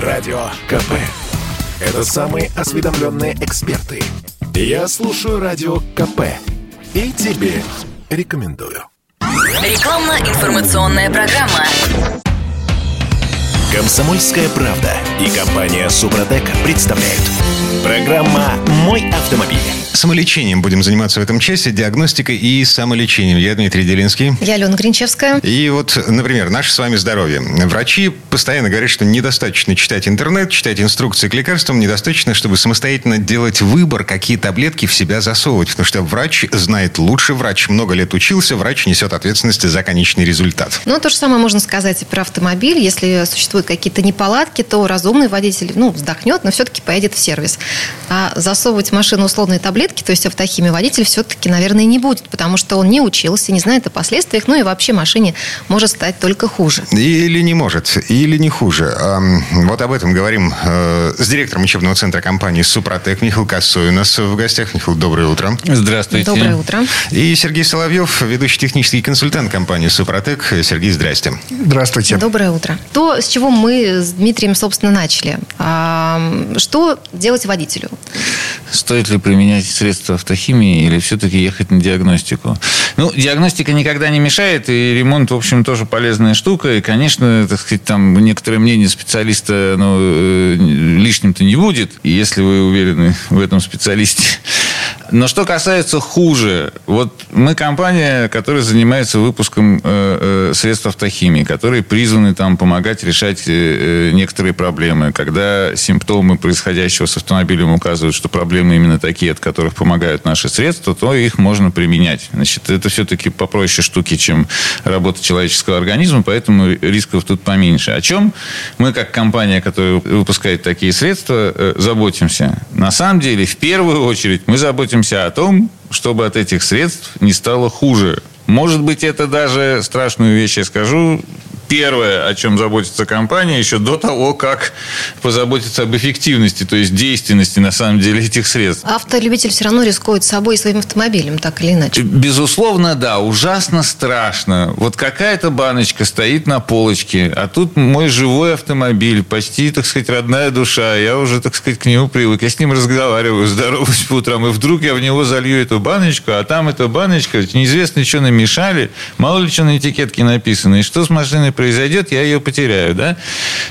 Радио КП. Это самые осведомленные эксперты. Я слушаю Радио КП. И тебе рекомендую. Рекламно-информационная программа. Комсомольская правда и компания Супротек представляют. Программа «Мой автомобиль». Самолечением будем заниматься в этом часе, диагностикой и самолечением. Я Дмитрий Делинский. Я Алена Гринчевская. И вот, например, наше с вами здоровье. Врачи постоянно говорят, что недостаточно читать интернет, читать инструкции к лекарствам, недостаточно, чтобы самостоятельно делать выбор, какие таблетки в себя засовывать. Потому что врач знает лучше, врач много лет учился, врач несет ответственность за конечный результат. Ну, то же самое можно сказать и про автомобиль. Если существуют какие-то неполадки, то разумный водитель, ну, вздохнет, но все-таки поедет в сервис. А засовывать в машину условные таблетки таблетки, то есть автохимия, водитель все-таки, наверное, не будет, потому что он не учился, не знает о последствиях, ну и вообще машине может стать только хуже. Или не может, или не хуже. Вот об этом говорим э, с директором учебного центра компании «Супротек» Михаил Косой у нас в гостях. Михаил, доброе утро. Здравствуйте. Доброе утро. И Сергей Соловьев, ведущий технический консультант компании «Супротек». Сергей, здрасте. Здравствуйте. Доброе утро. То, с чего мы с Дмитрием, собственно, начали. Что делать водителю? Стоит ли применять средства автохимии или все-таки ехать на диагностику? Ну, диагностика никогда не мешает, и ремонт, в общем, тоже полезная штука. И, конечно, так сказать, там некоторое мнение специалиста ну, э, лишним-то не будет, если вы уверены в этом специалисте. Но что касается хуже, вот мы компания, которая занимается выпуском э, э, средств автохимии, которые призваны там помогать решать э, некоторые проблемы. Когда симптомы происходящего с автомобилем указывают, что проблемы именно такие, от которых помогают наши средства, то их можно применять. Значит, это все-таки попроще штуки, чем работа человеческого организма, поэтому рисков тут поменьше. О чем мы, как компания, которая выпускает такие средства, заботимся? На самом деле, в первую очередь, мы заботимся заботимся о том, чтобы от этих средств не стало хуже. Может быть, это даже страшную вещь я скажу первое, о чем заботится компания, еще до того, как позаботиться об эффективности, то есть действенности, на самом деле, этих средств. Автолюбитель все равно рискует собой и своим автомобилем, так или иначе. Безусловно, да. Ужасно страшно. Вот какая-то баночка стоит на полочке, а тут мой живой автомобиль, почти, так сказать, родная душа. Я уже, так сказать, к нему привык. Я с ним разговариваю, здороваюсь по утрам, и вдруг я в него залью эту баночку, а там эта баночка, неизвестно, что намешали, мало ли что на этикетке написано, и что с машиной произойдет, я ее потеряю, да?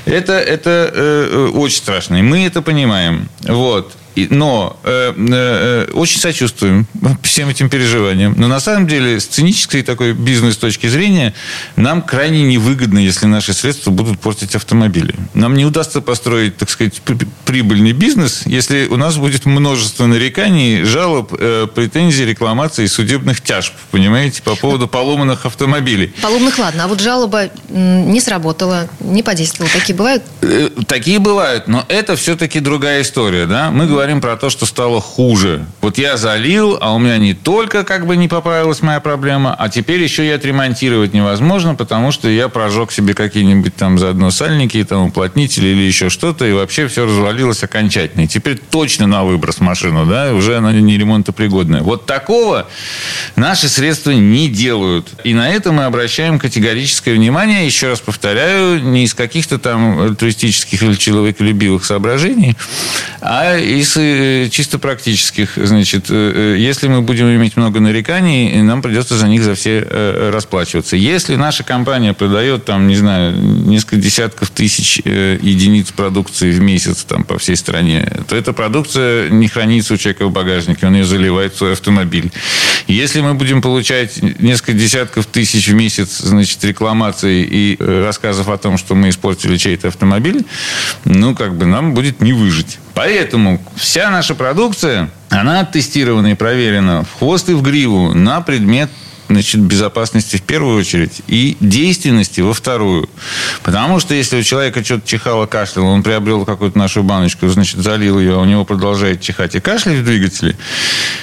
Это, это э, очень страшно. И мы это понимаем. Вот. Но э, э, очень сочувствуем всем этим переживаниям. Но на самом деле, с цинической такой бизнес точки зрения, нам крайне невыгодно, если наши средства будут портить автомобили. Нам не удастся построить, так сказать, прибыльный бизнес, если у нас будет множество нареканий, жалоб, э, претензий, рекламаций и судебных тяжб, понимаете, по поводу поломанных автомобилей. Поломных, ладно. А вот жалоба не сработала, не подействовала. Такие бывают? Э, такие бывают, но это все-таки другая история, да? Мы говорим говорим про то, что стало хуже. Вот я залил, а у меня не только как бы не поправилась моя проблема, а теперь еще и отремонтировать невозможно, потому что я прожег себе какие-нибудь там заодно сальники, там уплотнители или еще что-то, и вообще все развалилось окончательно. И теперь точно на выброс машину, да, уже она не ремонтопригодная. Вот такого наши средства не делают. И на это мы обращаем категорическое внимание, еще раз повторяю, не из каких-то там туристических или человеколюбивых соображений, а из э, чисто практических. Значит, э, э, если мы будем иметь много нареканий, нам придется за них за все расплачиваться. Если наша компания продает, там, не знаю, несколько десятков тысяч единиц продукции в месяц там, по всей стране, то эта продукция не хранится у человека в багажнике, он ее заливает в свой автомобиль. Если мы будем получать несколько десятков тысяч в месяц, значит, рекламаций и рассказов о том, что мы испортили чей-то автомобиль, ну, как бы нам будет не выжить. Поэтому вся наша продукция, она тестирована и проверена в хвост и в гриву на предмет значит, безопасности в первую очередь и действенности во вторую. Потому что если у человека что-то чихало, кашляло, он приобрел какую-то нашу баночку, значит, залил ее, а у него продолжает чихать и кашлять в двигателе,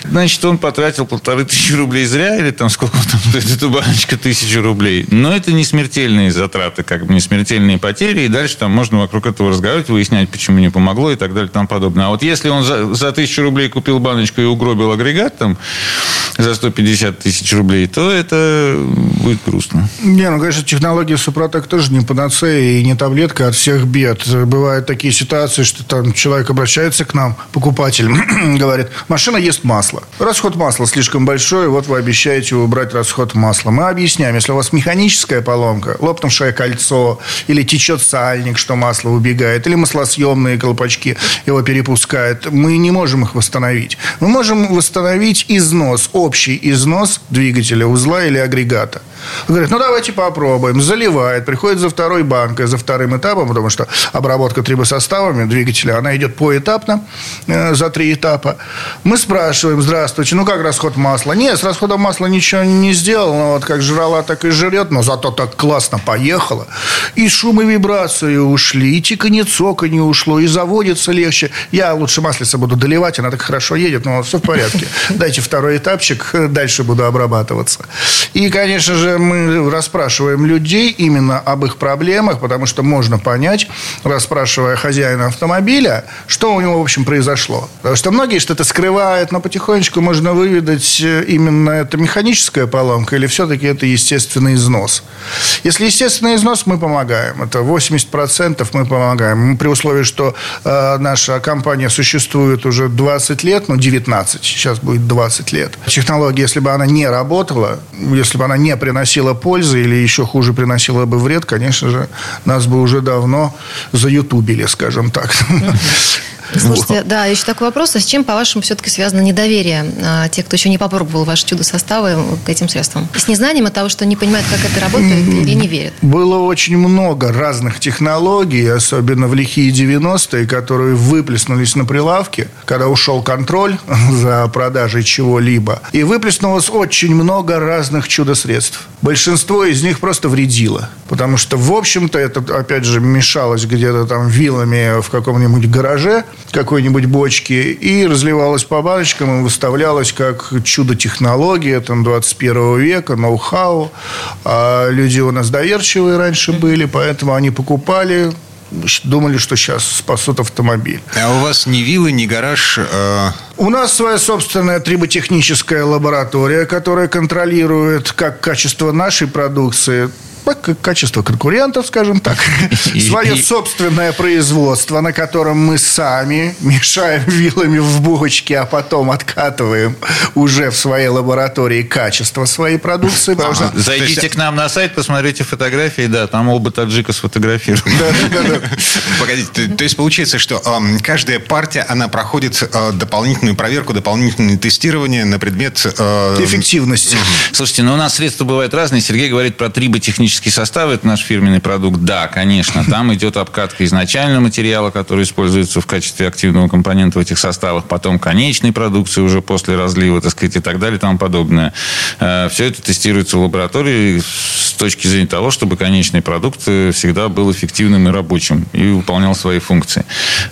значит, он потратил полторы тысячи рублей зря, или там сколько там стоит эта баночка, тысячу рублей. Но это не смертельные затраты, как бы не смертельные потери, и дальше там можно вокруг этого разговаривать, выяснять, почему не помогло и так далее и тому подобное. А вот если он за, за тысячу рублей купил баночку и угробил агрегат там за 150 тысяч рублей, то это будет грустно. Не, ну, конечно, технология Супротек тоже не панацея и не таблетка от всех бед. Бывают такие ситуации, что там человек обращается к нам, покупатель, говорит, машина ест масло. Расход масла слишком большой, вот вы обещаете убрать расход масла. Мы объясняем, если у вас механическая поломка, лопнувшее кольцо, или течет сальник, что масло убегает, или маслосъемные колпачки его перепускают, мы не можем их восстановить. Мы можем восстановить износ, общий износ двигателя, узла или агрегата. Говорит, ну давайте попробуем. Заливает, приходит за второй банкой, за вторым этапом, потому что обработка трибосоставами двигателя, она идет поэтапно, э, за три этапа. Мы спрашиваем, здравствуйте, ну как расход масла? Нет, с расходом масла ничего не сделал, но вот как жрала, так и жрет, но зато так классно поехала. И шум и вибрации ушли, и тиканье цоканье ушло, и заводится легче. Я лучше маслица буду доливать, она так хорошо едет, но все в порядке. Дайте второй этапчик, дальше буду обрабатываться. И, конечно же, мы расспрашиваем людей именно об их проблемах, потому что можно понять, расспрашивая хозяина автомобиля, что у него, в общем, произошло. Потому что многие что-то скрывают, но потихонечку можно выведать, э, именно это механическая поломка или все-таки это естественный износ. Если естественный износ, мы помогаем. Это 80% мы помогаем. При условии, что э, наша компания существует уже 20 лет, ну, 19, сейчас будет 20 лет. Технология, если бы она не работала, если бы она не приносила пользы или еще хуже приносила бы вред, конечно же, нас бы уже давно заютубили, скажем так. Слушайте, да, еще такой вопрос. А с чем, по-вашему, все-таки связано недоверие а, тех, кто еще не попробовал ваши чудо-составы к этим средствам? С незнанием от того, что не понимают, как это работает или не верят? Было очень много разных технологий, особенно в лихие 90-е, которые выплеснулись на прилавке, когда ушел контроль за продажей чего-либо. И выплеснулось очень много разных чудо-средств. Большинство из них просто вредило. Потому что, в общем-то, это, опять же, мешалось где-то там вилами в каком-нибудь гараже, какой-нибудь бочки, и разливалось по баночкам и выставлялось как чудо-технология там, 21 века, ноу-хау. А люди у нас доверчивые раньше были, поэтому они покупали, думали, что сейчас спасут автомобиль. А у вас ни виллы, ни гараж? Э... У нас своя собственная триботехническая лаборатория, которая контролирует как качество нашей продукции, качество конкурентов, скажем так, свое собственное производство, на котором мы сами мешаем вилами в булочке, а потом откатываем уже в своей лаборатории качество своей продукции. Зайдите к нам на сайт, посмотрите фотографии, да, там оба таджика сфотографируют. Погодите, то есть получается, что каждая партия, она проходит э, дополнительную проверку, дополнительное тестирование на предмет... Э, Эффективности. Слушайте, ну у нас средства бывают разные. Сергей говорит про триботехнические химический состав – это наш фирменный продукт? Да, конечно. Там идет обкатка изначального материала, который используется в качестве активного компонента в этих составах, потом конечной продукции уже после разлива, так сказать, и так далее и тому подобное. Э, Все это тестируется в лаборатории с точки зрения того, чтобы конечный продукт всегда был эффективным и рабочим и выполнял свои функции.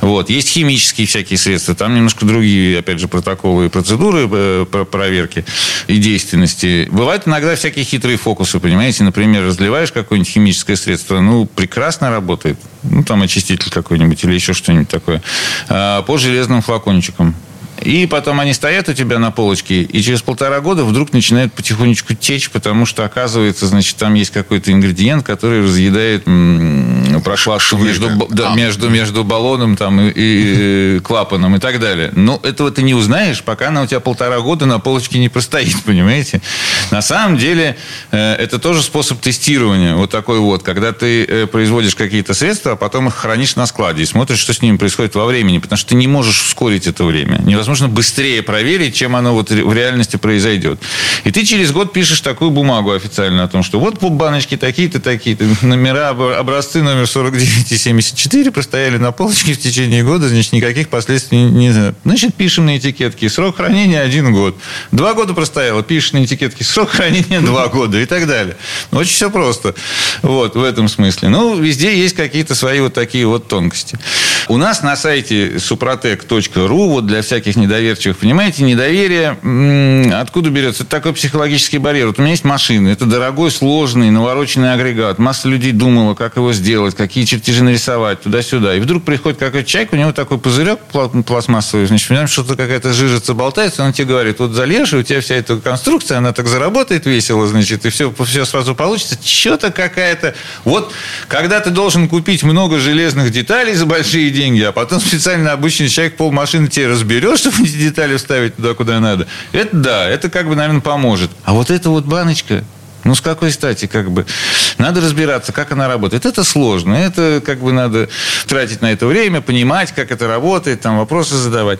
Вот. Есть химические всякие средства, там немножко другие, опять же, протоколы и процедуры э, проверки и действенности. Бывают иногда всякие хитрые фокусы, понимаете, например, разливать заливаешь какое-нибудь химическое средство, ну, прекрасно работает. Ну, там очиститель какой-нибудь или еще что-нибудь такое. А, по железным флакончикам. И потом они стоят у тебя на полочке, и через полтора года вдруг начинают потихонечку течь, потому что, оказывается, значит, там есть какой-то ингредиент, который разъедает прокладку между, да, а. между, между баллоном там, и, и клапаном и так далее. Но этого ты не узнаешь, пока она у тебя полтора года на полочке не простоит, понимаете? На самом деле, э, это тоже способ тестирования. Вот такой вот, когда ты э, производишь какие-то средства, а потом их хранишь на складе и смотришь, что с ними происходит во времени, потому что ты не можешь ускорить это время. Невозможно возможно, быстрее проверить, чем оно вот в реальности произойдет. И ты через год пишешь такую бумагу официально о том, что вот баночки такие-то, такие-то, номера, образцы номер 49 и 74 простояли на полочке в течение года, значит, никаких последствий не, не Значит, пишем на этикетке, срок хранения один год. Два года простояло, пишешь на этикетке, срок хранения два года и так далее. Ну, очень все просто. Вот, в этом смысле. Ну, везде есть какие-то свои вот такие вот тонкости. У нас на сайте suprotec.ru, вот для всяких недоверчивых, понимаете, недоверие откуда берется? Это такой психологический барьер. Вот у меня есть машина, это дорогой, сложный, навороченный агрегат. Масса людей думала, как его сделать, какие чертежи нарисовать, туда-сюда. И вдруг приходит какой-то человек, у него такой пузырек пластмассовый, значит, в нем что-то какая-то жижица болтается, он тебе говорит, вот залежь, у тебя вся эта конструкция, она так заработает весело, значит, и все, все сразу получится. Что-то какая-то... Вот, когда ты должен купить много железных деталей за большие деньги, а потом специально обычный человек полмашины тебе разберет, чтобы эти детали вставить туда, куда надо, это да, это как бы, наверное, поможет. А вот эта вот баночка, ну, с какой стати, как бы? Надо разбираться, как она работает. Это сложно. Это, как бы, надо тратить на это время, понимать, как это работает, там, вопросы задавать.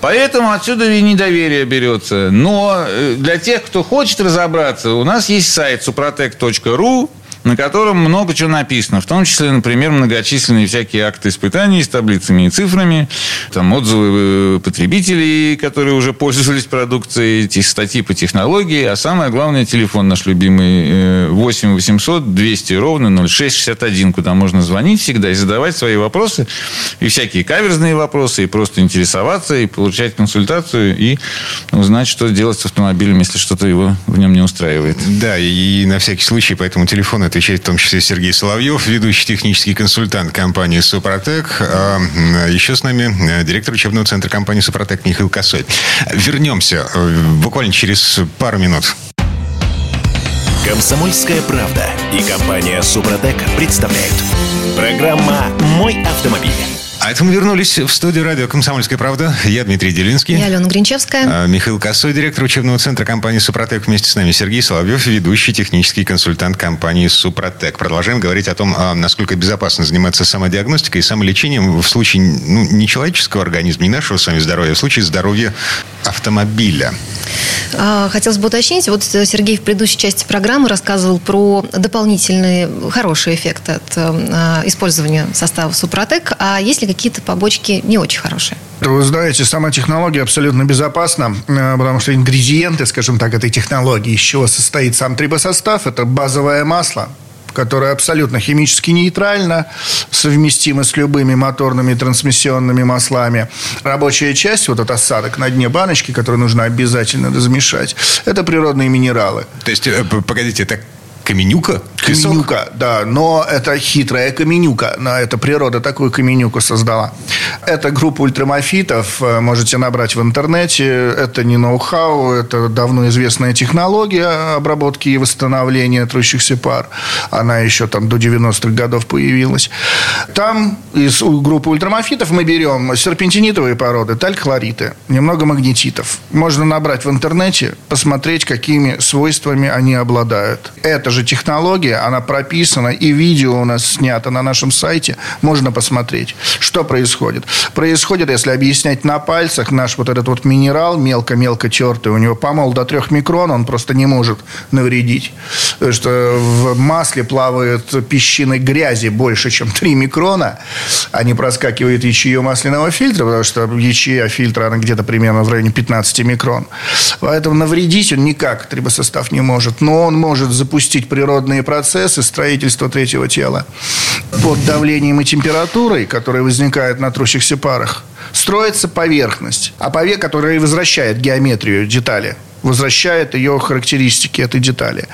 Поэтому отсюда и недоверие берется. Но э, для тех, кто хочет разобраться, у нас есть сайт suprotec.ru, на котором много чего написано. В том числе, например, многочисленные всякие акты испытаний с таблицами и цифрами, там отзывы э, потребителей, которые уже пользовались продукцией, эти статьи по технологии, а самое главное, телефон наш любимый 8 800 200 ровно 0661, куда можно звонить всегда и задавать свои вопросы, и всякие каверзные вопросы, и просто интересоваться, и получать консультацию, и узнать, что делать с автомобилем, если что-то его в нем не устраивает. Да, и на всякий случай по этому телефону отвечает в том числе Сергей Соловьев, ведущий технический консультант компании «Супротек». А еще с нами э, директор учебного центра компании «Супротек» Михаил Косой. Вернемся э, буквально через пару минут. Комсомольская правда и компания «Супротек» представляют. Программа «Мой автомобиль». А это мы вернулись в студию радио «Комсомольская правда». Я Дмитрий Делинский. Я Алена Гринчевская. А, Михаил Косой, директор учебного центра компании «Супротек». Вместе с нами Сергей Соловьев, ведущий технический консультант компании «Супротек». Продолжаем говорить о том, а, насколько безопасно заниматься самодиагностикой и самолечением в случае ну, не человеческого организма, не нашего с вами здоровья, а в случае здоровья автомобиля. А, хотелось бы уточнить, вот Сергей в предыдущей части программы рассказывал про дополнительные хорошие эффекты от использования состава «Супротек». А есть ли какие-то побочки не очень хорошие. Вы знаете, сама технология абсолютно безопасна, э, потому что ингредиенты, скажем так, этой технологии, из чего состоит сам трибосостав, это базовое масло, которое абсолютно химически нейтрально, совместимо с любыми моторными трансмиссионными маслами. Рабочая часть, вот этот осадок на дне баночки, который нужно обязательно размешать, это природные минералы. То есть, э, погодите, это Каменюка? Каменюка, да. Но это хитрая каменюка. Но это природа такую каменюку создала. Это группа ультрамофитов. Э, можете набрать в интернете. Это не ноу-хау. Это давно известная технология обработки и восстановления трущихся пар. Она еще там до 90-х годов появилась. Там из группы ультрамофитов мы берем серпентинитовые породы, таль-хлориты, немного магнетитов. Можно набрать в интернете, посмотреть, какими свойствами они обладают. Это же же технология, она прописана, и видео у нас снято на нашем сайте, можно посмотреть, что происходит. Происходит, если объяснять на пальцах, наш вот этот вот минерал мелко-мелко тертый, у него помол до трех микрон, он просто не может навредить. Потому что в масле плавает песчиной грязи больше, чем 3 микрона, не проскакивает ячею масляного фильтра, потому что ячея фильтра, она где-то примерно в районе 15 микрон. Поэтому навредить он никак трибосостав не может. Но он может запустить природные процессы строительства третьего тела под давлением и температурой, которые возникают на трущихся парах, строится поверхность, а поверхность, которая возвращает геометрию детали – возвращает ее характеристики этой детали.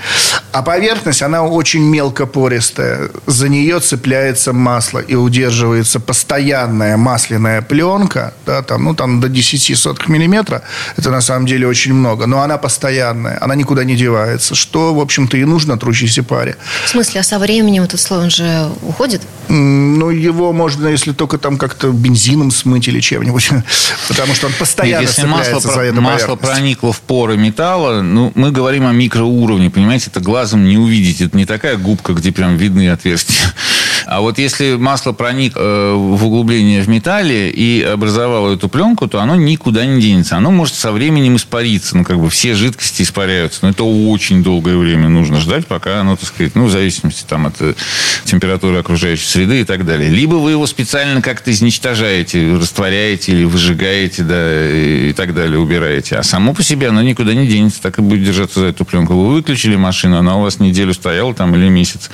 А поверхность, она очень мелкопористая. За нее цепляется масло и удерживается постоянная масляная пленка, да, там, ну, там до 10 сотых миллиметра. Это на самом деле очень много. Но она постоянная, она никуда не девается. Что, в общем-то, и нужно трущейся паре. В смысле, а со временем этот слой, он же уходит? Ну, его можно, если только там как-то бензином смыть или чем-нибудь. Потому что он постоянно Нет, если масло, за эту масло проникло в поры металла, ну, мы говорим о микроуровне, понимаете, это глазом не увидеть. Это не такая губка, где прям видны отверстия. А вот если масло проник э, в углубление в металле и образовало эту пленку, то оно никуда не денется. Оно может со временем испариться. Ну, как бы все жидкости испаряются. Но это очень долгое время нужно ждать, пока оно, так сказать, ну, в зависимости там, от э, температуры окружающей среды и так далее. Либо вы его специально как-то изничтожаете, растворяете или выжигаете, да, и так далее, убираете. А само по себе оно никуда не денется, так и будет держаться за эту пленку. Вы выключили машину, она у вас неделю стояла там или месяц.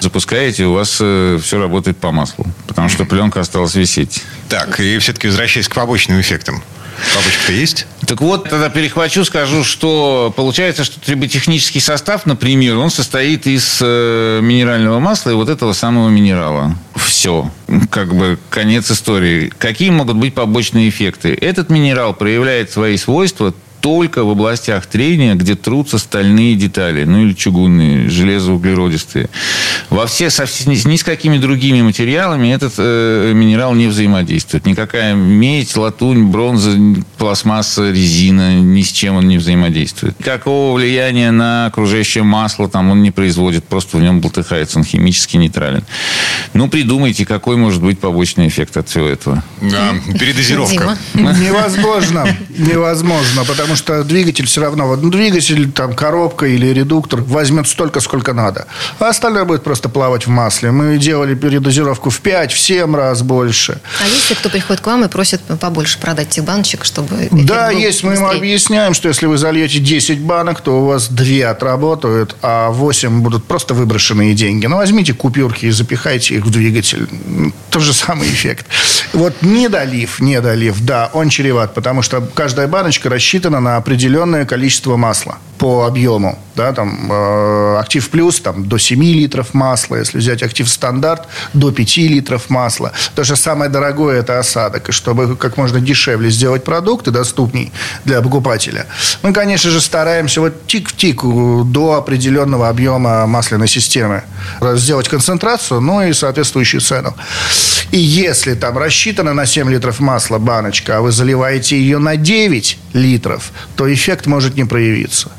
Запускаете, у вас э, все работает по маслу. Потому что пленка осталась висеть. Так, и все-таки возвращаясь к побочным эффектам. Бабочка-то есть? Так вот, тогда перехвачу, скажу, что получается, что триботехнический состав, например, он состоит из э, минерального масла и вот этого самого минерала. Все. Как бы конец истории. Какие могут быть побочные эффекты? Этот минерал проявляет свои свойства только в областях трения, где трутся стальные детали, ну или чугунные, железоуглеродистые. Во все, со, ни с какими другими материалами этот э, минерал не взаимодействует. Никакая медь, латунь, бронза, пластмасса, резина, ни с чем он не взаимодействует. Никакого влияния на окружающее масло там он не производит, просто в нем болтыхается, он химически нейтрален. Ну, придумайте, какой может быть побочный эффект от всего этого. Да, передозировка. Дима. Невозможно. Невозможно, потому что двигатель все равно, вот, ну, двигатель, там, коробка или редуктор возьмет столько, сколько надо. А остальное будет просто плавать в масле. Мы делали передозировку в 5, в 7 раз больше. А если кто приходит к вам и просит побольше продать этих баночек, чтобы... Да, есть. Мы им быстрее? объясняем, что если вы зальете 10 банок, то у вас 2 отработают, а 8 будут просто выброшенные деньги. Ну, возьмите купюрки и запихайте их в двигатель. Тот же самый эффект. Вот недолив, недолив, да, он чреват, потому что каждая баночка рассчитана на определенное количество масла по объему. Да, там, э, актив плюс там, до 7 литров масла, если взять актив стандарт, до 5 литров масла. То же самое дорогое это осадок. И чтобы как можно дешевле сделать продукты, доступней для покупателя, мы, конечно же, стараемся вот тик в тик до определенного объема масляной системы сделать концентрацию, ну и соответствующую цену. И если там рассчитано на 7 литров масла баночка, а вы заливаете ее на 9 литров, то эффект может не проявиться.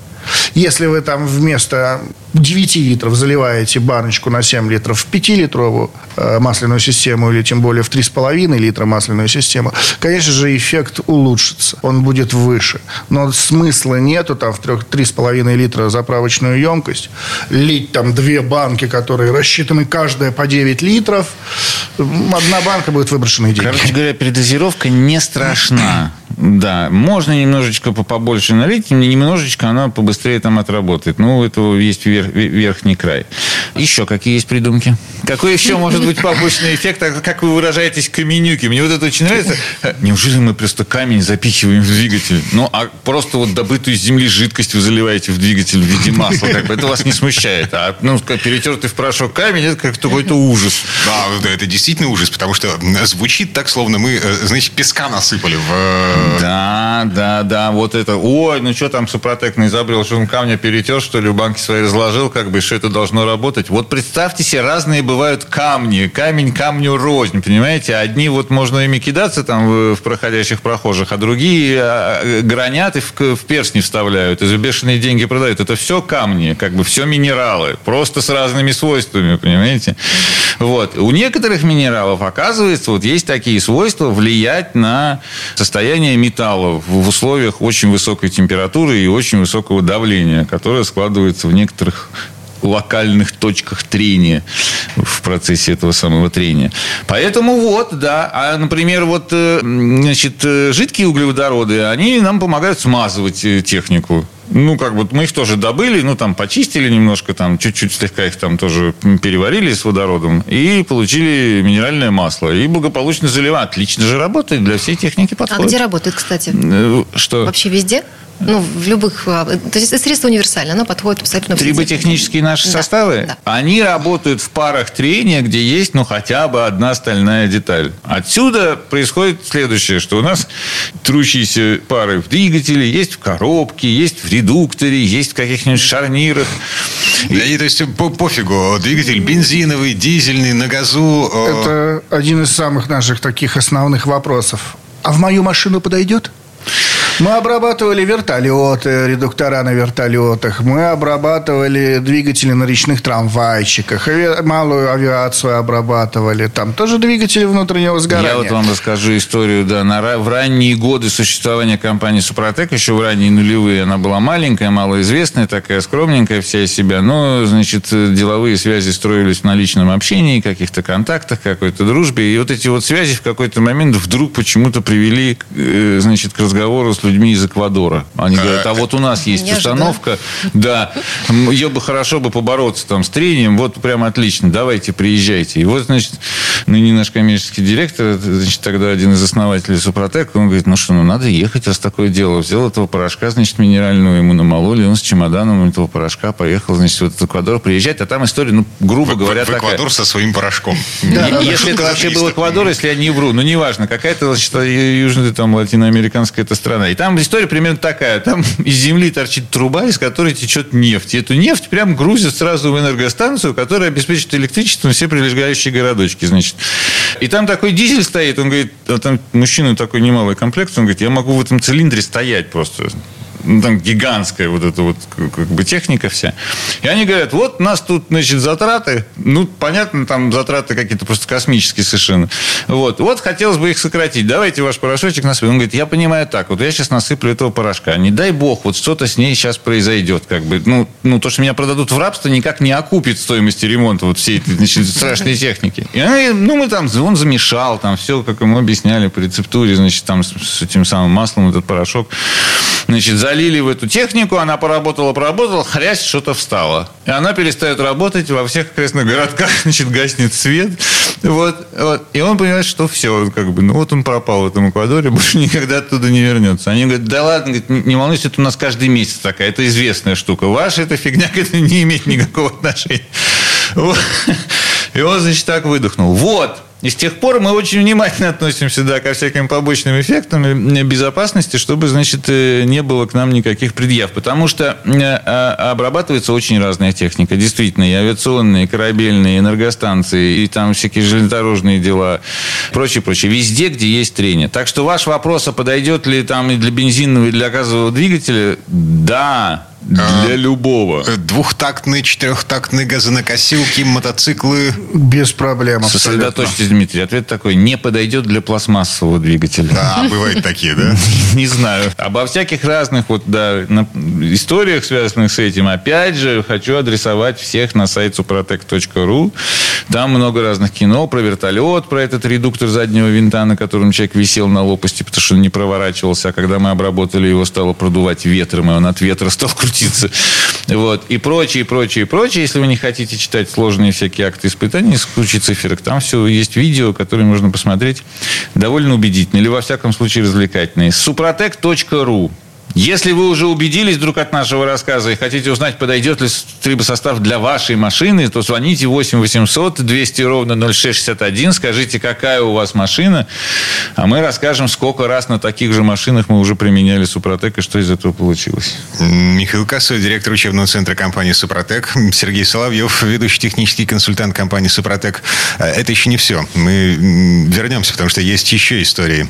Если вы там вместо 9 литров заливаете баночку на 7 литров в 5-литровую э, масляную систему или тем более в 3,5 литра масляную систему, конечно же, эффект улучшится. Он будет выше. Но смысла нету там в 3,5 литра заправочную емкость лить там две банки, которые рассчитаны каждая по 9 литров. Одна банка будет выброшенной деньги. Короче говоря, передозировка не страшна. Да, можно немножечко по- побольше налить, немножечко она побыстрее там отработает. Ну, этого есть вер- вер- верхний край. Еще какие есть придумки? Какой еще может быть побочный эффект? А Как вы выражаетесь, каменюки? Мне вот это очень нравится. Неужели мы просто камень запихиваем в двигатель? Ну, а просто вот добытую из земли жидкость вы заливаете в двигатель в виде масла. Как бы это вас не смущает. А ну, как перетертый в порошок камень, это как какой-то ужас. Да, да, это действительно ужас, потому что звучит так, словно мы, э, значит, песка насыпали в... э, Да, да, да, вот это. Ой, ну что там Супротек не изобрел, что он камня перетер, что ли, в банки свои разложил, как бы, что это должно работать. Вот представьте себе, разные бывают камни. Камень камню рознь, понимаете? Одни вот можно ими кидаться там в, проходящих прохожих, а другие а, гранят и в, в перстни вставляют, и за бешеные деньги продают. Это все камни, как бы все минералы, просто с разными свойствами, понимаете? Вот. У некоторых минералов, оказывается, вот есть такие свойства влиять на состояние металла в условиях очень высокой температуры и очень высокого давления, которое складывается в некоторых локальных точках трения в процессе этого самого трения. Поэтому вот, да. А, например, вот, э, значит, э, жидкие углеводороды, они нам помогают смазывать э, технику. Ну, как бы мы их тоже добыли, ну, там, почистили немножко, там, чуть-чуть слегка их там тоже переварили с водородом и получили минеральное масло. И благополучно заливаем. Отлично же работает, для всей техники А подходит. где работает, кстати? Что? Вообще везде? Ну, в любых... а, То есть, это средство универсальное, оно подходит абсолютно. Триботехнические наши Да, составы, да. они работают в парах трения, где есть, ну, хотя бы одна стальная деталь. Отсюда происходит следующее, что у нас трущиеся пары в двигателе, есть в коробке, есть в редукторе, есть в каких-нибудь шарнирах. И, то есть по- пофигу, двигатель бензиновый, дизельный, на газу. э, Это один из самых наших таких основных вопросов. А в мою машину подойдет? Мы обрабатывали вертолеты, редуктора на вертолетах. Мы обрабатывали двигатели на речных трамвайчиках. ави- Малую авиацию обрабатывали. Там тоже двигатели внутреннего сгорания. Я вот вам расскажу историю, да, на, в ранние годы существования компании «Супротек», еще в ранние нулевые, она была маленькая, малоизвестная, такая скромненькая вся из себя, но, значит, деловые связи строились на личном общении, каких-то контактах, какой-то дружбе, и вот эти вот связи в какой-то момент вдруг почему-то привели, э, значит, к разговору с с людьми из Эквадора. Они говорят, а вот у нас есть Неожиданно. установка, да, ее бы хорошо бы побороться там с трением, вот прям отлично, давайте, приезжайте. И вот, значит, ныне наш коммерческий директор, значит, тогда один из основателей Супротек, он говорит, ну что, ну надо ехать, раз такое дело. Взял этого порошка, значит, минерального ему намололи, он с чемоданом этого порошка поехал, значит, в этот Эквадор приезжать, а там история, ну, грубо В- говоря, в такая. Эквадор со своим порошком. Если это вообще был Эквадор, если я не вру, ну неважно, какая-то значит, южная там латиноамериканская эта страна. И там история примерно такая. Там из земли торчит труба, из которой течет нефть. И эту нефть прям грузят сразу в энергостанцию, которая обеспечит электричеством все прилегающие городочки, значит. И там такой дизель стоит, он говорит, а там мужчина такой немалый комплект, он говорит, я могу в этом цилиндре стоять просто ну, там гигантская вот эта вот как бы техника вся. И они говорят, вот у нас тут, значит, затраты, ну, понятно, там затраты какие-то просто космические совершенно. Вот, вот хотелось бы их сократить. Давайте ваш порошочек насыпем. Он говорит, я понимаю так, вот я сейчас насыплю этого порошка. Не дай бог, вот что-то с ней сейчас произойдет. Как бы, ну, ну, то, что меня продадут в рабство, никак не окупит стоимости ремонта вот всей этой значит, страшной техники. И они, ну, мы там, он замешал, там все, как ему объясняли по рецептуре, значит, там с, с этим самым маслом этот порошок. Значит, залили в эту технику, она поработала, поработала, хрясь, что-то встало. И она перестает работать, во всех окрестных городках, значит, гаснет свет. Вот, вот. И он понимает, что все, как бы, ну вот он пропал в этом Эквадоре, больше никогда оттуда не вернется. Они говорят, да ладно, не волнуйся, это у нас каждый месяц такая, это известная штука. Ваша эта фигня к этому не имеет никакого отношения. Вот. И он, значит, так выдохнул. Вот. И с тех пор мы очень внимательно относимся да, ко всяким побочным эффектам безопасности, чтобы, значит, э, не было к нам никаких предъяв. Потому что э, а, обрабатывается очень разная техника. Действительно, и авиационные, и корабельные, и энергостанции, и там всякие железнодорожные дела, прочее, прочее. Везде, где есть трение. Так что ваш вопрос, а подойдет ли там и для бензинового, и для газового двигателя? Да, для любого. Э, Двухтактные, четырехтактные газонокосилки, мотоциклы. Без проблем абсолютно. Сосредоточьтесь, Дмитрий. Ответ такой. Не подойдет для пластмассового двигателя. Да, бывают такие, да? Не знаю. Обо всяких разных вот, да, историях, связанных с этим, опять же, хочу адресовать всех на сайт suprotec.ru. Там много разных кино про вертолет, про этот редуктор заднего винта, на котором человек висел на лопасти, потому что он не проворачивался. А когда мы обработали его, стало продувать ветром, и он от ветра стал крутиться. Вот. И прочее, прочее, прочее. Если вы не хотите читать сложные всякие акты испытаний с кучей циферок, там все есть видео, которые можно посмотреть. Довольно убедительно. Или, во всяком случае, развлекательные. Супротек.ру если вы уже убедились вдруг от нашего рассказа и хотите узнать, подойдет ли трибосостав для вашей машины, то звоните 8 800 200 ровно 0661, скажите, какая у вас машина, а мы расскажем, сколько раз на таких же машинах мы уже применяли Супротек и что из этого получилось. Михаил Косой, директор учебного центра компании «Супротек». Сергей Соловьев, ведущий технический консультант компании «Супротек». А Это еще не все. Мы вернемся, потому что есть еще истории.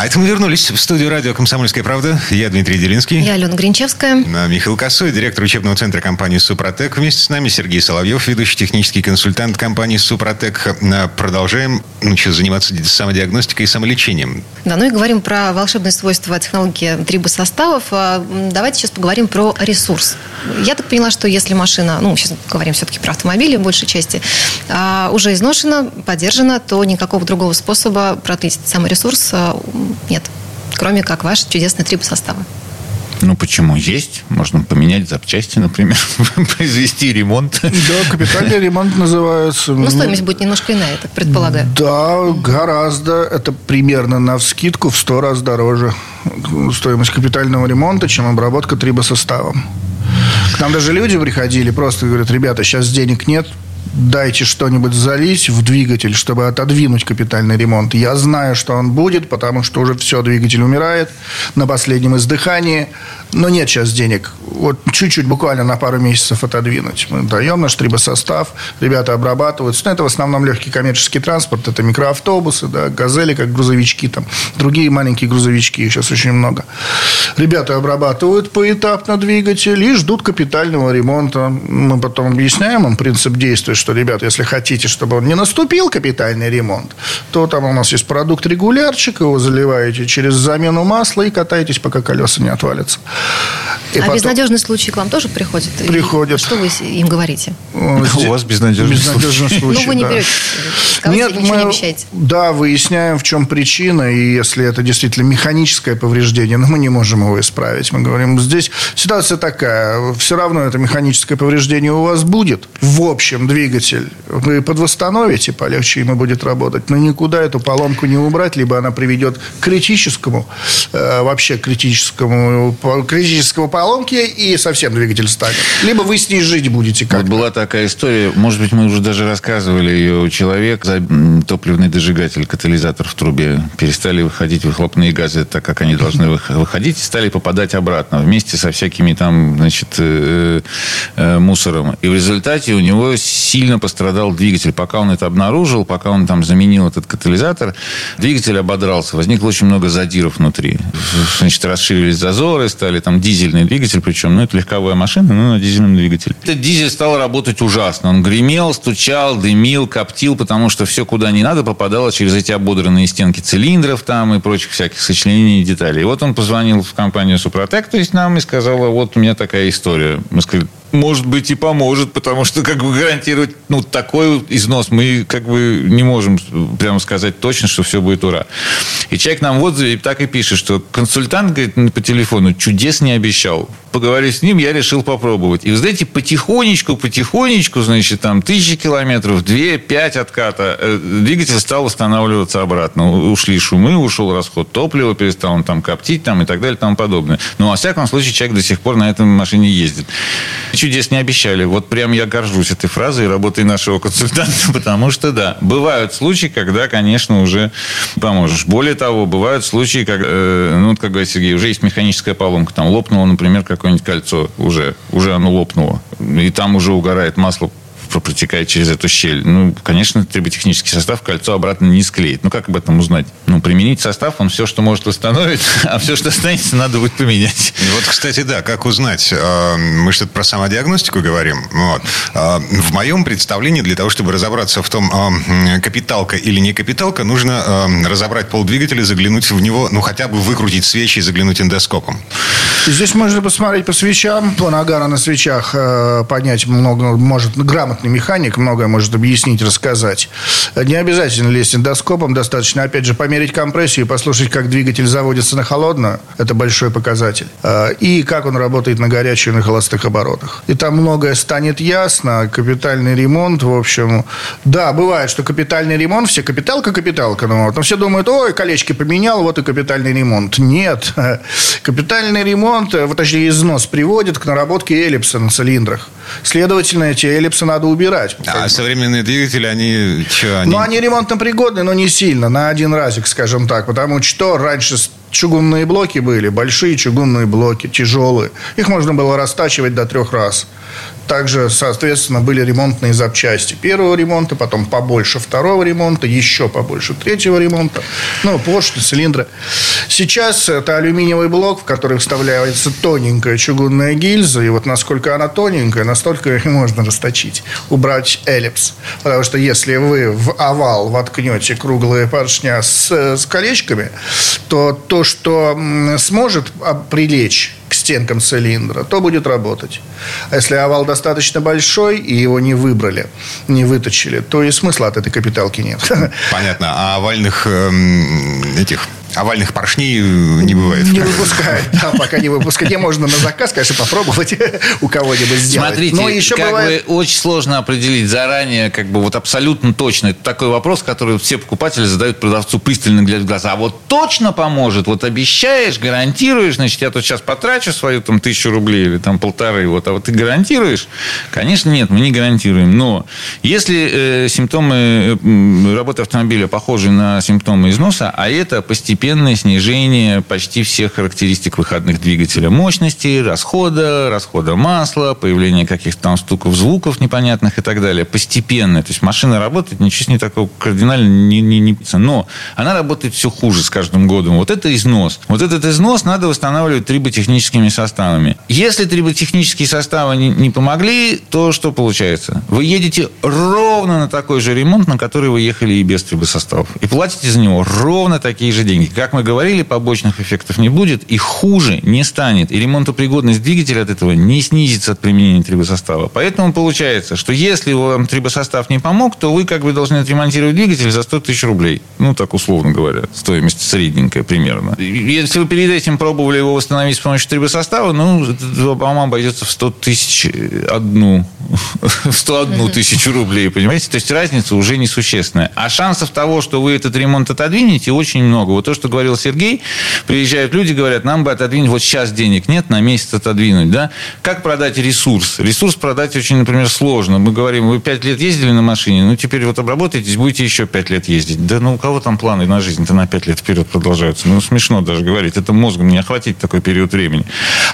А это мы вернулись в студию радио «Комсомольская правда». Я Дмитрий Делинский. Я Алена Гринчевская. А, Михаил Косой, директор учебного центра компании «Супротек». Вместе с нами Сергей Соловьев, ведущий технический консультант компании «Супротек». А, Продолжаем ну, что, заниматься самодиагностикой и самолечением. Да, ну и говорим про волшебные свойства технологии трибосоставов. А, Давайте сейчас поговорим про ресурс. Я так поняла, что если машина, ну, сейчас говорим все-таки про автомобили в большей части, а, уже изношена, подержана, то никакого другого способа продлить самый ресурс а, нет, кроме как ваши чудесные трибосоставы. Ну, почему? Есть. Можно поменять запчасти, например, произвести ремонт. Да, капитальный ремонт называется. Ну, стоимость будет немножко иная, я так предполагаю. Да, гораздо. Это примерно на вскидку в 100 раз дороже стоимость капитального ремонта, чем обработка трибосоставом. К нам даже люди приходили, просто говорят, ребята, сейчас денег нет, дайте что-нибудь залить в двигатель, чтобы отодвинуть капитальный ремонт. Я знаю, что он будет, потому что уже все, двигатель умирает на последнем издыхании. Но нет сейчас денег. Вот чуть-чуть, буквально на пару месяцев отодвинуть. Мы даем наш трибосостав, ребята обрабатываются. Но это в основном легкий коммерческий транспорт. Это микроавтобусы, да, газели, как грузовички, там, другие маленькие грузовички, их сейчас очень много. Ребята обрабатывают поэтапно двигатель и ждут капитального ремонта. Мы потом объясняем им принцип действия, что, ребята, если хотите, чтобы он не наступил капитальный ремонт, то там у нас есть продукт регулярчик, его заливаете через замену масла и катаетесь, пока колеса не отвалятся. И а потом... безнадежный случай к вам тоже приходит? Приходит. И что вы им говорите? У вас безнадежный, безнадежный случай. Ну, вы не да. берете. Нет, мы, не обещаете. Да, выясняем, в чем причина, и если это действительно механическое повреждение, но мы не можем его исправить. Мы говорим, здесь ситуация такая, все равно это механическое повреждение у вас будет. В общем, двигатель вы подвосстановите, полегче ему будет работать, но никуда эту поломку не убрать, либо она приведет к критическому, э, вообще критическому, критическому поломке, и совсем двигатель станет. Либо вы с ней жить будете как Вот была такая история, может быть, мы уже даже рассказывали ее. Человек топливный дожигатель, катализатор в трубе, перестали выходить выхлопные газы так, как они должны выходить, стали попадать обратно вместе со всякими там, значит, э, э, мусором. И в результате у него сильно пострадал двигатель. Пока он это обнаружил, пока он там заменил этот катализатор, двигатель ободрался. Возникло очень много задиров внутри. Значит, расширились зазоры, стали там дизельный двигатель, причем, ну, это легковая машина, но на дизельном двигателе. Этот дизель стал работать ужасно. Он гремел, стучал, дымил, коптил, потому что все, куда не надо, попадало через эти ободранные стенки цилиндров там и прочих всяких сочленений и деталей. И вот он позвонил в компанию Супротек, то есть нам, и сказал, вот у меня такая история. Мы сказали, может быть, и поможет, потому что, как бы, гарантировать, ну, такой износ мы, как бы, не можем прямо сказать точно, что все будет ура. И человек нам в отзыве так и пишет, что консультант, говорит, по телефону чудес не обещал. Поговорив с ним, я решил попробовать. И, вы знаете, потихонечку, потихонечку, значит, там, тысячи километров, две, пять отката, э, двигатель стал восстанавливаться обратно. Ушли шумы, ушел расход топлива, перестал он там коптить, там, и так далее, и тому подобное. Но, во всяком случае, человек до сих пор на этом машине ездит чудес не обещали. Вот прям я горжусь этой фразой и работой нашего консультанта, потому что, да, бывают случаи, когда, конечно, уже поможешь. Более того, бывают случаи, как, э, ну, как говорит Сергей, уже есть механическая поломка. Там лопнуло, например, какое-нибудь кольцо. Уже, уже оно лопнуло. И там уже угорает масло протекает через эту щель. Ну, конечно, триботехнический состав кольцо обратно не склеит. Ну, как об этом узнать? Ну, применить состав, он все, что может восстановить, а все, что останется, надо будет поменять. Вот, кстати, да, как узнать? А, мы что-то про самодиагностику говорим. Вот. А, в моем представлении, для того, чтобы разобраться в том, а, капиталка или не капиталка, нужно разобрать пол двигателя, заглянуть в него, ну, хотя бы выкрутить свечи и заглянуть эндоскопом. Здесь можно посмотреть по свечам, по нагара на свечах, э, понять много, может, грамотный механик многое может объяснить, рассказать. Не обязательно лезть эндоскопом, достаточно, опять же, померить компрессию и послушать, как двигатель заводится на холодную. Это большой показатель. Э, и как он работает на горячую на холостых оборотах. И там многое станет ясно. Капитальный ремонт, в общем... Да, бывает, что капитальный ремонт, все капиталка, капиталка. Ну, вот, но все думают, ой, колечки поменял, вот и капитальный ремонт. Нет. Капитальный ремонт э, точнее, износ приводит к наработке эллипса на цилиндрах. Следовательно, эти эллипсы надо убирать. А современные двигатели, они что? Они... Ну, они ремонтно пригодны, но не сильно, на один разик, скажем так. Потому что раньше чугунные блоки были, большие чугунные блоки, тяжелые. Их можно было растачивать до трех раз. Также, соответственно, были ремонтные запчасти первого ремонта, потом побольше второго ремонта, еще побольше третьего ремонта. Ну, поршни, цилиндры. Сейчас это алюминиевый блок, в который вставляется тоненькая чугунная гильза. И вот насколько она тоненькая, настолько ее можно расточить. Убрать эллипс. Потому что если вы в овал воткнете круглые поршня с, с колечками, то то, что сможет прилечь к стенкам цилиндра, то будет работать. А если овал достаточно большой, и его не выбрали, не выточили, то и смысла от этой капиталки нет. Понятно. А овальных эм, этих овальных поршней э, не бывает. Не выпускают. Да, пока не выпускают. Не можно на заказ, конечно, попробовать у кого-нибудь сделать. Смотрите, Но еще как бывает... бы очень сложно определить заранее, как бы вот абсолютно точно. Это такой вопрос, который все покупатели задают продавцу пристально глядя в глаза. А вот точно поможет? Вот обещаешь, гарантируешь, значит, я тут сейчас потрачу свою там тысячу рублей или там полторы, вот, а вот ты гарантируешь? Конечно, нет, мы не гарантируем. Но если э, симптомы э, работы автомобиля похожи на симптомы износа, а это постепенно постепенное снижение почти всех характеристик выходных двигателя. Мощности, расхода, расхода масла, появление каких-то там стуков, звуков непонятных и так далее. Постепенно. То есть машина работает, ничего не такого кардинально не, не, не... Но она работает все хуже с каждым годом. Вот это износ. Вот этот износ надо восстанавливать триботехническими составами. Если триботехнические составы не, не помогли, то что получается? Вы едете ровно на такой же ремонт, на который вы ехали и без трибосоставов. И платите за него ровно такие же деньги. Как мы говорили, побочных эффектов не будет, и хуже не станет. И ремонтопригодность двигателя от этого не снизится от применения трибосостава. Поэтому получается, что если вам трибосостав не помог, то вы как бы должны отремонтировать двигатель за 100 тысяч рублей. Ну, так условно говоря. Стоимость средненькая примерно. Если вы перед этим пробовали его восстановить с помощью трибосостава, ну, вам обойдется в 100 тысяч одну, в 101 тысячу рублей, понимаете? То есть разница уже несущественная. А шансов того, что вы этот ремонт отодвинете, очень много. Вот то, что говорил Сергей, приезжают люди, говорят, нам бы отодвинуть, вот сейчас денег нет, на месяц отодвинуть, да? Как продать ресурс? Ресурс продать очень, например, сложно. Мы говорим, вы 5 лет ездили на машине, ну, теперь вот обработаетесь, будете еще 5 лет ездить. Да ну, у кого там планы на жизнь-то на 5 лет вперед продолжаются? Ну, смешно даже говорить. Это мозгом не охватить такой период времени.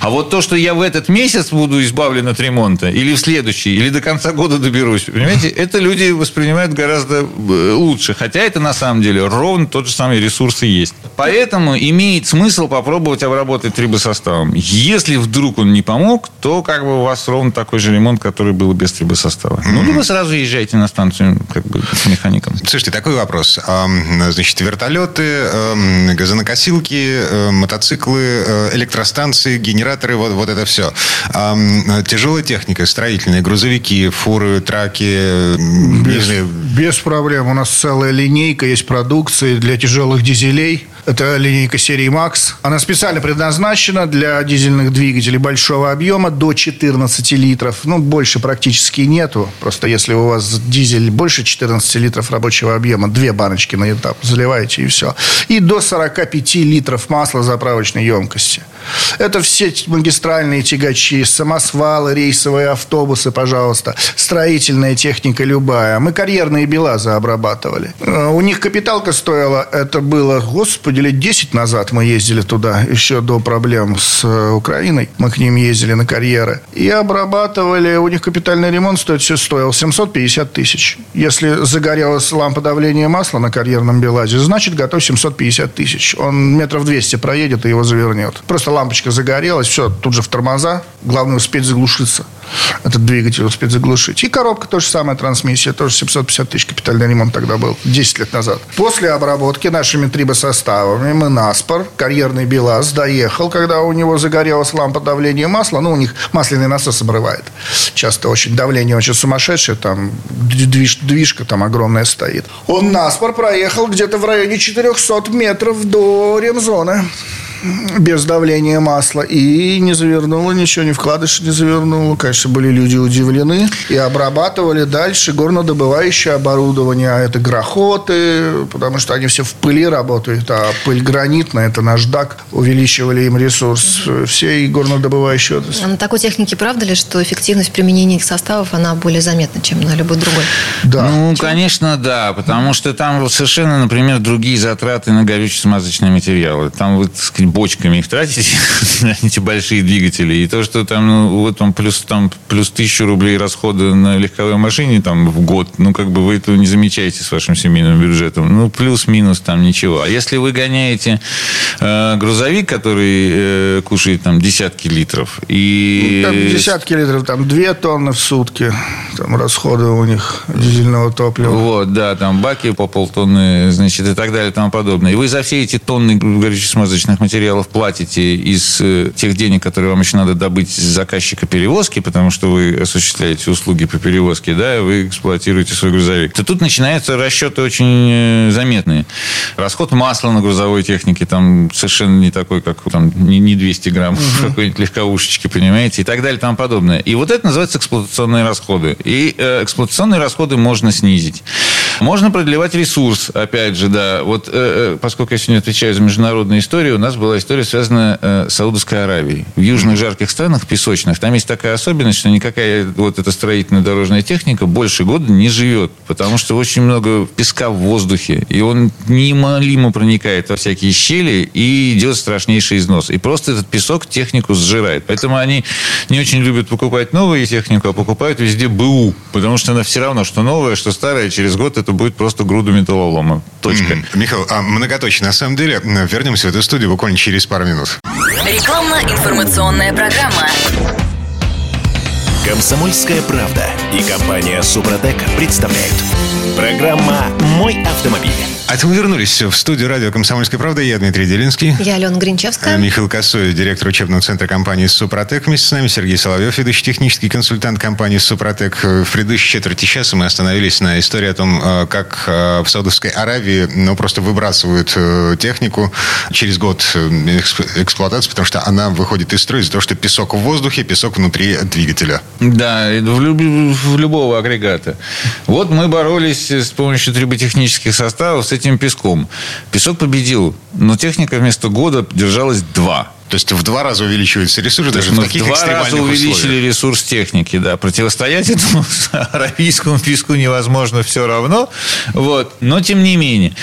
А вот то, что я в этот месяц буду избавлен от ремонта, или в следующий, или до конца года доберусь, понимаете, это люди воспринимают гораздо э, лучше. Хотя это на самом деле ровно тот же самый ресурс и есть. Поэтому имеет смысл попробовать обработать трибосоставом. Если вдруг он не помог, то как бы у вас ровно такой же ремонт, который был без трибосостава. Ну, либо сразу езжайте на станцию как бы с механиком. Слушайте, такой вопрос. Значит, вертолеты, газонокосилки, мотоциклы, э, электростанции, генераторы, вот, вот это все. Тяжелая техника, строительные, грузовики, фуры, траки. Без, без проблем. У нас целая линейка есть продукции для тяжелых дизелей. Это линейка серии Max. Она специально предназначена для дизельных двигателей большого объема до 14 литров. Ну, больше практически нету. Просто если у вас дизель больше 14 литров рабочего объема, две баночки на этап заливаете и все. И до 45 литров масла заправочной емкости. Это все магистральные тягачи, самосвалы, рейсовые автобусы, пожалуйста, строительная техника любая. Мы карьерные БелАЗы обрабатывали. Э, у них капиталка стоила, это было, господи, лет 10 назад мы ездили туда, еще до проблем с э, Украиной. Мы к ним ездили на карьеры. И обрабатывали, у них капитальный ремонт стоит, все стоил 750 тысяч. Если загорелась лампа давления масла на карьерном БелАЗе, значит, готов 750 тысяч. Он метров 200 проедет и его завернет. Просто лампочка загорелась, все, тут же в тормоза. Главное успеть заглушиться. Этот двигатель успеть заглушить. И коробка тоже самая, трансмиссия, тоже 750 тысяч капитальный ремонт тогда был, 10 лет назад. После обработки нашими трибосоставами мы наспор, карьерный БелАЗ, доехал, когда у него загорелась лампа давления масла, ну, у них масляный насос обрывает. Часто очень давление очень сумасшедшее, там движ, движка там огромная стоит. Он наспор проехал где-то в районе 400 метров до ремзоны без давления масла. И не завернула ничего, ни вкладыш не завернула. Конечно, были люди удивлены. И обрабатывали дальше горнодобывающее оборудование. А это грохоты, потому что они все в пыли работают. А пыль гранитная, это наждак. Увеличивали им ресурс всей горнодобывающей отрасли. А на такой технике правда ли, что эффективность применения их составов, она более заметна, чем на любой другой? Да. Ну, конечно, да. Потому что там совершенно, например, другие затраты на горюче-смазочные материалы. Там, вы, так сказать, бочками их тратите на эти большие двигатели. И то, что там, ну, вот там плюс, там плюс тысячу рублей расхода на легковой машине там в год, ну, как бы вы этого не замечаете с вашим семейным бюджетом. Ну, плюс-минус там ничего. А если вы гоняете э, грузовик, который э, кушает там десятки литров, и... Ну, там десятки литров, там две тонны в сутки, там расходы у них дизельного топлива. Вот, да, там баки по полтонны, значит, и так далее, и тому подобное. И вы за все эти тонны горюче-смазочных материалов материалов платите из э, тех денег, которые вам еще надо добыть с заказчика перевозки, потому что вы осуществляете услуги по перевозке, да, вы эксплуатируете свой грузовик, то тут начинаются расчеты очень э, заметные. Расход масла на грузовой технике там совершенно не такой, как там не 200 грамм угу. какой-нибудь легковушечки, понимаете, и так далее и тому подобное. И вот это называется эксплуатационные расходы. И э, эксплуатационные расходы можно снизить. Можно продлевать ресурс, опять же, да. Вот, э, э, поскольку я сегодня отвечаю за международную историю, у нас была история, связанная э, с Саудовской Аравией. В южных жарких странах, песочных, там есть такая особенность, что никакая вот эта строительная дорожная техника больше года не живет, потому что очень много песка в воздухе, и он неумолимо проникает во всякие щели и идет страшнейший износ. И просто этот песок технику сжирает. Поэтому они не очень любят покупать новую технику, а покупают везде БУ, потому что она все равно, что новая, что старая, через год это будет просто груду металлолома. Точка. М, Михаил, а многоточие. На самом деле, вернемся в эту студию буквально через пару минут. Рекламно-информационная программа. Комсомольская правда и компания Супротек представляют. Программа «Мой автомобиль». А это мы вернулись в студию радио «Комсомольская правда». Я Дмитрий Делинский. Я Алена А, Гринчевская. Михаил Косой, директор учебного центра компании «Супротек». Вместе с нами Сергей Соловьев, ведущий технический консультант компании «Супротек». В предыдущей четверти часа мы остановились на истории о том, э, как э, в Саудовской Аравии ну, просто выбрасывают э, технику через год эксп- эксплуатации, потому что она выходит из строя из-за того, что песок в воздухе, песок внутри двигателя. Да, в, люб- в любого агрегата. Вот мы боролись с помощью триботехнических составов с этим песком. Песок победил, но техника вместо года держалась два. То есть в два раза увеличивается ресурс То даже в мы в таких два раза увеличили условиях. ресурс техники, да. Противостоять этому аравийскому песку невозможно все равно. Вот. Но тем не менее.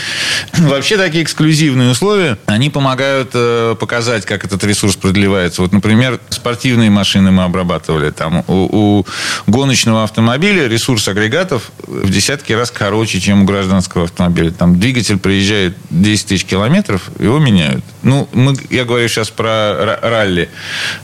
Вообще такие эксклюзивные условия, они помогают э, показать, как этот ресурс продлевается. Вот, например, спортивные машины мы обрабатывали. Там у, у гоночного автомобиля ресурс агрегатов в десятки раз короче, чем у гражданского автомобиля. Там двигатель проезжает 10 тысяч километров, его меняют. Ну, мы, я говорю сейчас про ралли,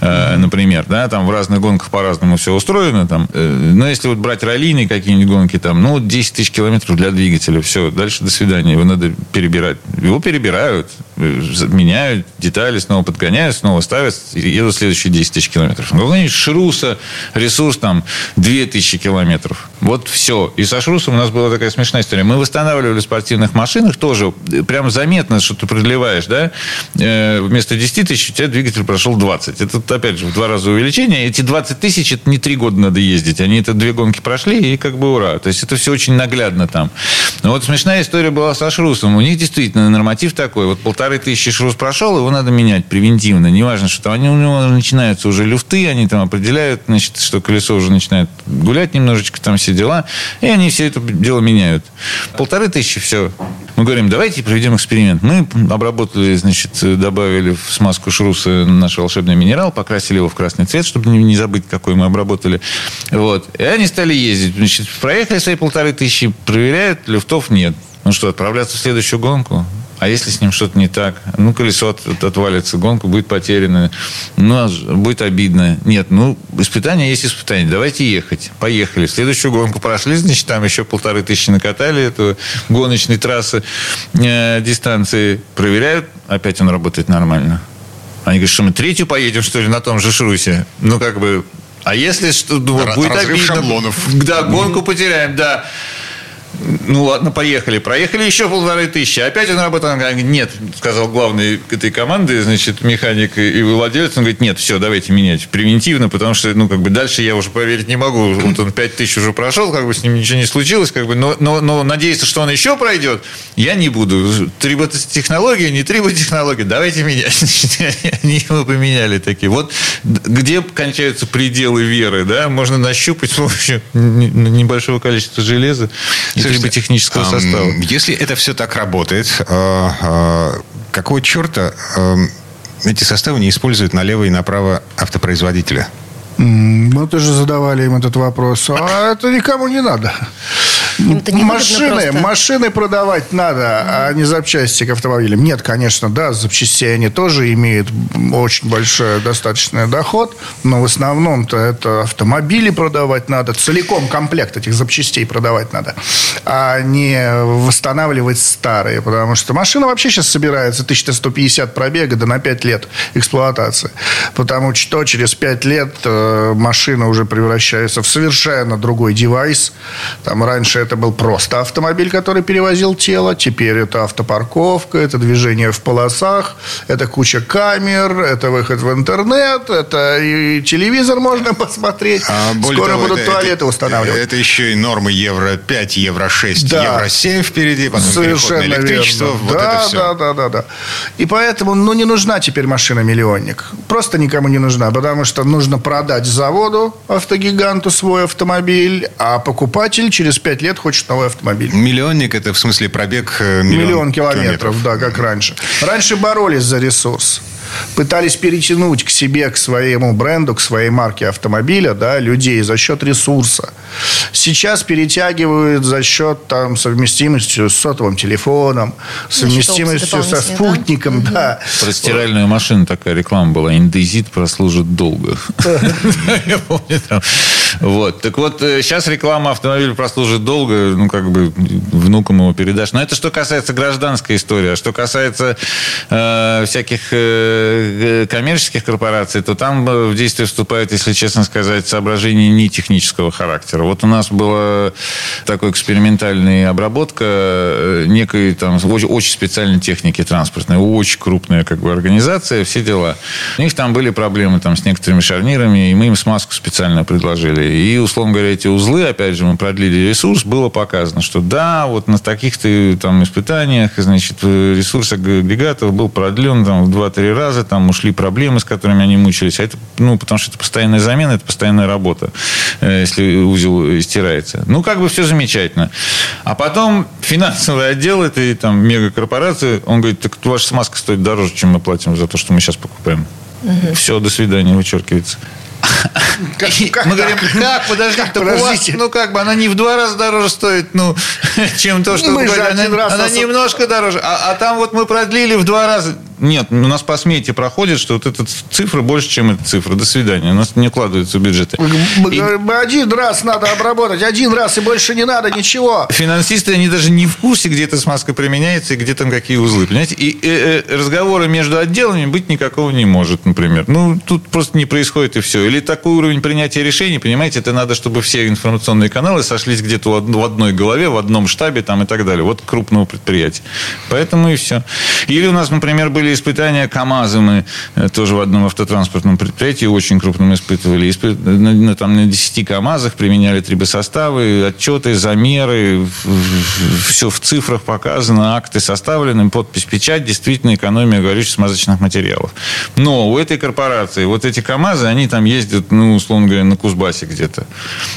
э, например, да, там в разных гонках по-разному все устроено, там, э, но если вот брать раллийные какие-нибудь гонки, там, ну, 10 тысяч километров для двигателя, все, дальше до свидания, его надо перебирать. Его перебирают, меняют детали, снова подгоняют, снова ставят, едут следующие 10 тысяч километров. Ну, какой-нибудь Шруса, ресурс там 2000 километров. Вот все. И со Шрусом у нас была такая смешная история. Мы восстанавливали в спортивных машинах тоже, прям заметно, что ты продлеваешь, да, Э, вместо 10 тысяч у тебя двигатель прошел 20. Это, опять же, в два раза увеличение. Эти 20 тысяч, это не три года надо ездить. Они это две гонки прошли, и как бы ура. То есть, это все очень наглядно там. Но вот смешная история была со Шрусом. У них действительно норматив такой. Вот полторы тысячи Шрус прошел, его надо менять превентивно. Неважно, что там они, у него начинаются уже люфты, они там определяют, значит, что колесо уже начинает гулять немножечко, там все дела. И они все это дело меняют. Полторы тысячи, все. Мы говорим, давайте проведем эксперимент. Мы обработали, значит, добавили в смазку шруса наш волшебный минерал, покрасили его в красный цвет, чтобы не забыть, какой мы обработали. Вот. И они стали ездить. Значит, проехали свои полторы тысячи, проверяют, люфтов нет. Ну что, отправляться в следующую гонку? А если с ним что-то не так? Ну, колесо от- от- отвалится, гонка будет потеряна. Ну, а будет обидно. Нет, ну, испытание есть испытание. Давайте ехать. Поехали. Следующую гонку прошли, значит, там еще полторы тысячи накатали эту гоночной трассы, э, дистанции. Проверяют, опять он работает нормально. Они говорят, что мы третью поедем, что ли, на том же шрусе? Ну, как бы... А если что, вот Ра- будет обидно. шаблонов. Да, гонку потеряем, да. Ну ладно, поехали. Проехали еще полторы тысячи. Опять он работал. Нет, сказал главный этой команды, значит, механик и владелец. Он говорит, нет, все, давайте менять превентивно, потому что, ну, как бы дальше я уже поверить не могу. Вот он пять тысяч уже прошел, как бы с ним ничего не случилось, как бы, но, но, но надеяться, что он еще пройдет, я не буду. Триботехнология, не триботехнология, давайте менять. Они его поменяли такие. Вот где кончаются пределы веры, да, можно нащупать с помощью небольшого количества железа Слушайте, триботехнического ам, состава. Если это все так работает, э, э, какого черта э, эти составы не используют налево и направо автопроизводителя? Мы тоже задавали им этот вопрос. А это никому не надо. Машины, машины продавать надо, а не запчасти к автомобилям. Нет, конечно, да, запчастей они тоже имеют очень большой достаточный доход, но в основном-то это автомобили продавать надо, целиком комплект этих запчастей продавать надо, а не восстанавливать старые, потому что машина вообще сейчас собирается 1150 пробега, да на 5 лет эксплуатации, потому что через 5 лет э, машина уже превращается в совершенно другой девайс, там раньше это был просто автомобиль, который перевозил тело. Теперь это автопарковка, это движение в полосах, это куча камер, это выход в интернет, это и телевизор можно посмотреть. А, Скоро того, будут это- туалеты это, устанавливать. Это еще и нормы Евро 5, Евро 6, Да. Евро 7 впереди, потом переход на Совершенно электричество. верно. Вот да, это все. да, да, да, да. И поэтому, ну, не нужна теперь машина-миллионник. Просто никому не нужна, потому что нужно продать заводу, автогиганту, свой автомобиль, а покупатель через пять лет хочет новый автомобиль. Миллионник это в смысле пробег э, миллион, Миллион километров, да, как раньше. Раньше боролись за ресурс. Пытались перетянуть к себе, к своему бренду, к своей марке автомобиля, да, людей за счет ресурса. Сейчас перетягивают за счет там, совместимостью с сотовым телефоном, совместимостью со дополнительные, да? спутником, да. Про стиральную машину такая реклама была. Индезит прослужит долго. Я помню там. Вот. Так вот, сейчас реклама автомобиля прослужит долго, ну, как бы внукам его передашь. Но это что касается гражданской истории. А что касается э, всяких э, коммерческих корпораций, то там э, в действие вступают, если честно сказать, соображения не технического характера. Вот у нас была такой экспериментальная обработка э, некой там очень, очень специальной техники транспортной, очень крупная как бы организация, все дела. У них там были проблемы там с некоторыми шарнирами, и мы им смазку специально предложили. И, условно говоря, эти узлы, опять же, мы продлили ресурс, было показано, что да, вот на таких-то там испытаниях, значит, ресурс агрегатов был продлен там в 2-3 раза, там ушли проблемы, с которыми они мучились. А это, ну, потому что это постоянная замена, это постоянная работа, э, если узел стирается. Ну, как бы все замечательно. А потом финансовый отдел этой там мегакорпорации, он говорит, так ваша смазка стоит дороже, чем мы платим за то, что мы сейчас покупаем. Все, до свидания, вычеркивается. Как- как мы так? говорим, как, подожди, так у вас, ну как бы, она не в два раза дороже стоит, ну, чем то, что Мы вы один она, раз она нас- немножко дороже. А, а там вот мы продлили в два раза. Нет, у нас по смете проходит, что вот эта цифра больше, чем эта цифра. До свидания. У нас не укладывается в бюджеты. И один раз надо обработать, один раз и больше не надо ничего. Финансисты, они даже не в курсе, где эта смазка применяется и где там какие узлы, понимаете? И э, э, разговора между отделами быть никакого не может, например. Ну, тут просто не происходит и все. Или такой уровень принятия решений, понимаете, это надо, чтобы все информационные каналы сошлись где-то в одной голове, в одном штабе там и так далее. Вот крупного предприятия. Поэтому и все. Или у нас, например, были испытания КАМАЗа, мы э, тоже в одном автотранспортном предприятии очень крупном испытывали. Испы- на, там, на 10 КАМАЗах применяли трибосоставы, отчеты, замеры, все в цифрах показано, акты составлены, подпись, печать, действительно экономия горюче-смазочных материалов. Но у этой корпорации вот эти КАМАЗы, они там ездят, ну, условно говоря, на Кузбассе где-то.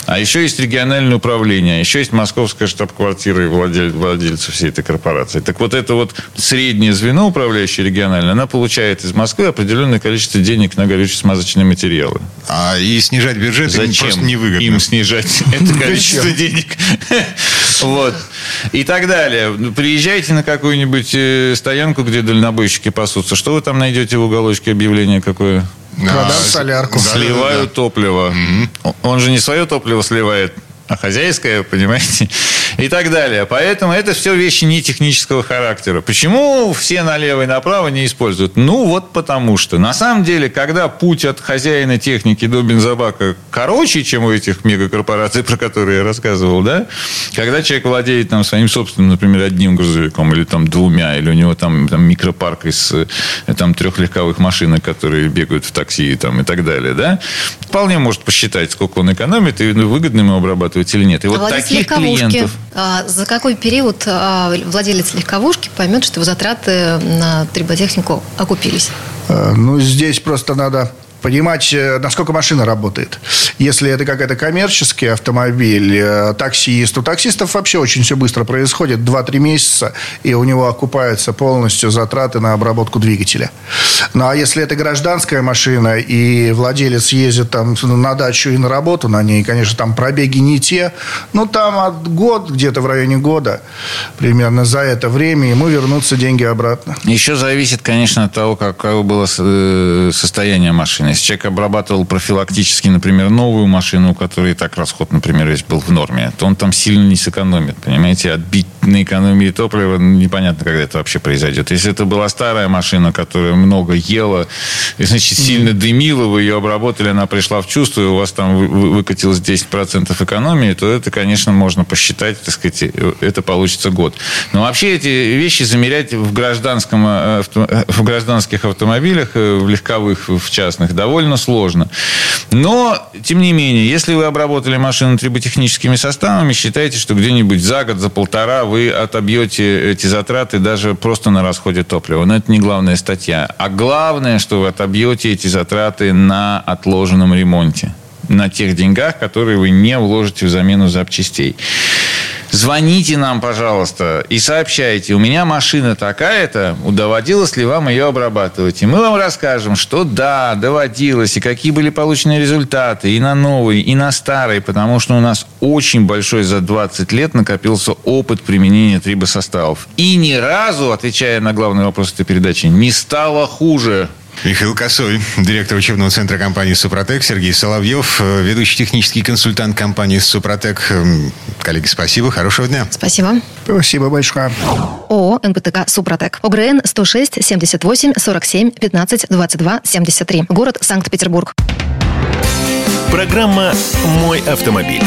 А еще есть региональное управление, а еще есть московская штаб-квартира и владель, владельцы всей этой корпорации. Так вот это вот среднее звено управляющее региональное, она получает из Москвы определенное количество денег на горюче-смазочные материалы. А и снижать бюджет им Зачем просто невыгодно. им снижать это количество денег? Вот. И так далее. Приезжайте на какую-нибудь э, стоянку, где дальнобойщики пасутся. Что вы там найдете в уголочке объявление какое? Продам солярку. Сливаю топливо. Он же не свое топливо сливает, а хозяйское, понимаете? И так далее. Поэтому это все вещи не технического характера. Почему все налево и направо не используют? Ну, вот потому что. На самом деле, когда путь от хозяина техники до бензобака короче, чем у этих мегакорпораций, про которые я рассказывал, да? Когда человек владеет там, своим собственным, например, одним грузовиком или там двумя, или у него там, там микропарк из э, там, трех легковых машинок, которые бегают в такси там, и так далее, да? Вполне может посчитать, сколько он экономит, и выгодно ему обрабатывать или нет. И А вот таких клиентов... а, за какой период а, владелец легковушки поймет, что его затраты на триботехнику окупились? Э, Ну, здесь просто надо понимать, э, насколько машина работает. Если это какая-то коммерческий автомобиль, э, таксист, у таксистов вообще очень все быстро происходит. 2-3 месяца, и у него окупаются полностью затраты на обработку двигателя. Ну, а если это гражданская машина, и владелец ездит там на дачу и на работу на ней, конечно, там пробеги не те, ну, там от год, где-то в районе года, примерно за это время, ему вернутся деньги обратно. Еще зависит, конечно, от того, какое было э, состояние машины. Если человек обрабатывал профилактически, например, новую машину, у которой и так расход, например, весь был в норме, то он там сильно не сэкономит. Понимаете, отбить на экономии топлива, ну, непонятно, когда это вообще произойдет. Если это была старая машина, которая много ела, и, значит, сильно дымила, вы ее обработали, она пришла в чувство, и у вас там выкатилось 10% экономии, то это, конечно, можно посчитать, так сказать, это получится год. Но вообще эти вещи замерять в, гражданском, э, в гражданских автомобилях, э, в легковых, в частных, довольно сложно. Но, тем не менее, если вы обработали машину триботехническими составами, считайте, что где-нибудь за год, за полтора вы отобьете эти затраты даже просто на расходе топлива. Но это не главная статья. А главное, что вы отобьете эти затраты на отложенном ремонте на тех деньгах, которые вы не вложите в замену запчастей. Звоните нам, пожалуйста, и сообщайте, у меня машина такая-то, доводилось ли вам ее обрабатывать. И мы вам расскажем, что да, доводилось, и какие были получены результаты и на новые, и на старые, потому что у нас очень большой за 20 лет накопился опыт применения трибосоставов. И ни разу, отвечая на главный вопрос этой передачи, не стало хуже. Михаил Косой, директор учебного центра компании «Супротек», Сергей Соловьев, э, ведущий технический консультант компании «Супротек». Коллеги, спасибо, хорошего дня. Спасибо. Спасибо большое. ООО «НПТК Супротек». ОГРН 106 78 47 15 22 73. Город Санкт-Петербург. Программа «Мой автомобиль».